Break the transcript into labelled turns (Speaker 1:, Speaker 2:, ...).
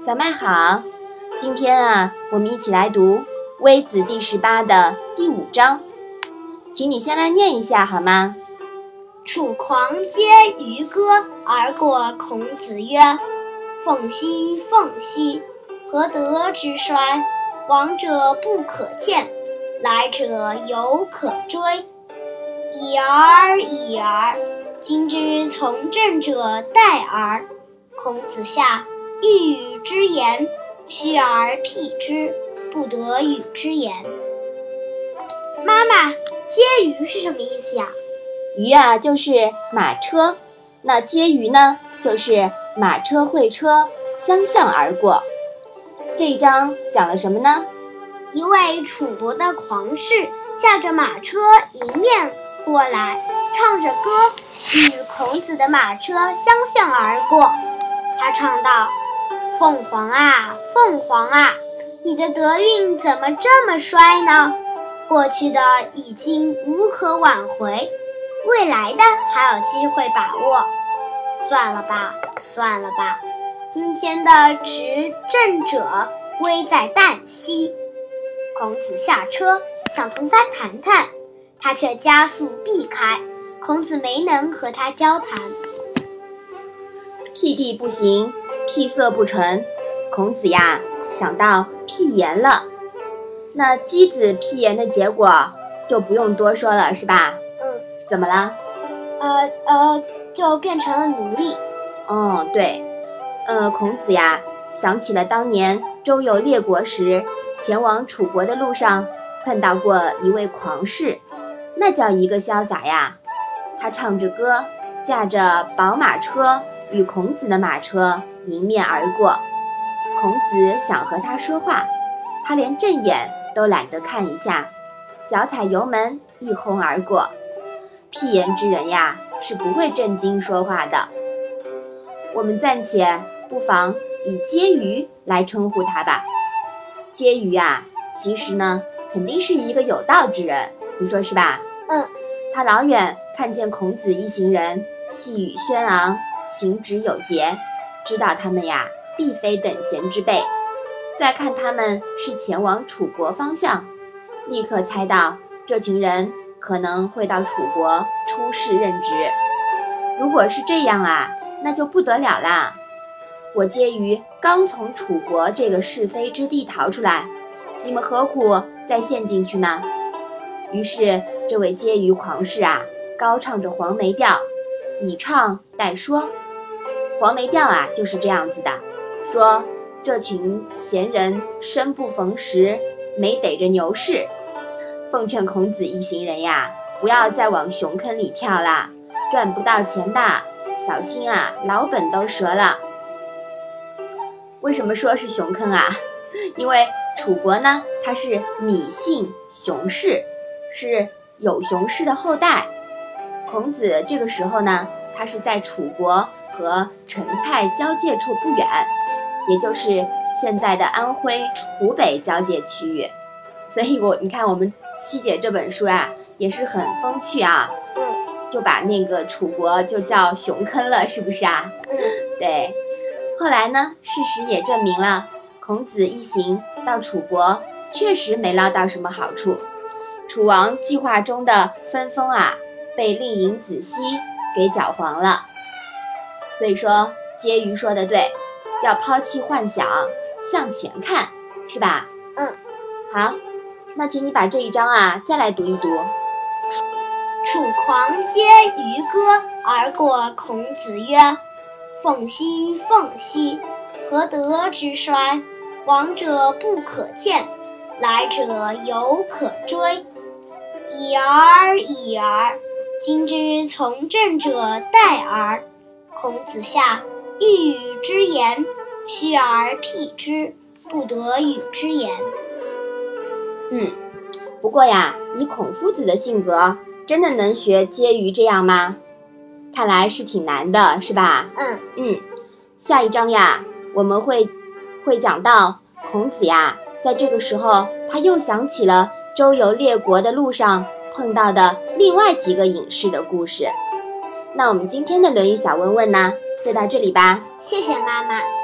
Speaker 1: 小麦好，今天啊，我们一起来读《微子》第十八的第五章，请你先来念一下好吗？
Speaker 2: 楚狂皆渔歌而过孔子曰：“凤兮凤兮，何德之衰？往者不可谏，来者犹可追。已而已而，今之从政者殆而。”孔子下。欲与之言，虚而辟之，不得与之言。妈妈，接鱼是什么意思呀？
Speaker 1: 鱼啊，就是马车。那接鱼呢，就是马车会车相向而过。这一章讲了什么呢？
Speaker 2: 一位楚国的狂士驾着马车迎面过来，唱着歌，与孔子的马车相向而过。他唱道。凤凰啊，凤凰啊，你的德运怎么这么衰呢？过去的已经无可挽回，未来的还有机会把握。算了吧，算了吧，今天的执政者危在旦夕。孔子下车想同他谈谈，他却加速避开。孔子没能和他交谈。
Speaker 1: 辟地不行。辟色不成，孔子呀想到屁言了。那箕子屁言的结果就不用多说了，是吧？
Speaker 2: 嗯。
Speaker 1: 怎么了？
Speaker 2: 呃呃，就变成了奴隶。
Speaker 1: 哦，对。呃，孔子呀想起了当年周游列国时，前往楚国的路上碰到过一位狂士，那叫一个潇洒呀！他唱着歌，驾着宝马车，与孔子的马车。迎面而过，孔子想和他说话，他连正眼都懒得看一下，脚踩油门一轰而过。屁言之人呀，是不会正经说话的。我们暂且不妨以婕妤来称呼他吧。婕妤啊，其实呢，肯定是一个有道之人，你说是吧？
Speaker 2: 嗯。
Speaker 1: 他老远看见孔子一行人气宇轩昂，行止有节。知道他们呀，必非等闲之辈。再看他们是前往楚国方向，立刻猜到这群人可能会到楚国出仕任职。如果是这样啊，那就不得了啦！我婕妤刚从楚国这个是非之地逃出来，你们何苦再陷进去呢？于是，这位婕妤狂士啊，高唱着黄梅调，以唱代说。黄梅调啊，就是这样子的，说这群闲人生不逢时，没逮着牛市。奉劝孔子一行人呀，不要再往熊坑里跳啦，赚不到钱的，小心啊，老本都折了。为什么说是熊坑啊？因为楚国呢，它是芈姓熊氏，是有熊氏的后代。孔子这个时候呢，他是在楚国。和陈蔡交界处不远，也就是现在的安徽、湖北交界区域。所以，我你看我们七姐这本书啊，也是很风趣啊。
Speaker 2: 嗯。
Speaker 1: 就把那个楚国就叫熊坑了，是不是啊？
Speaker 2: 嗯。
Speaker 1: 对。后来呢，事实也证明了，孔子一行到楚国确实没捞到什么好处。楚王计划中的分封啊，被令尹子西给搅黄了。所以说，婕妤说的对，要抛弃幻想，向前看，是吧？
Speaker 2: 嗯，
Speaker 1: 好，那请你把这一章啊再来读一读。
Speaker 2: 楚狂皆渔歌而过孔子曰：“凤兮凤兮，何德之衰？往者不可谏，来者犹可追。已而已而，今之从政者殆而。”孔子下，欲与之言，虚而辟之，不得与之言。
Speaker 1: 嗯，不过呀，以孔夫子的性格，真的能学婕妤这样吗？看来是挺难的，是吧？
Speaker 2: 嗯
Speaker 1: 嗯。下一章呀，我们会会讲到孔子呀，在这个时候，他又想起了周游列国的路上碰到的另外几个影视的故事。那我们今天的《论语》小问问呢，就到这里吧。
Speaker 2: 谢谢妈妈。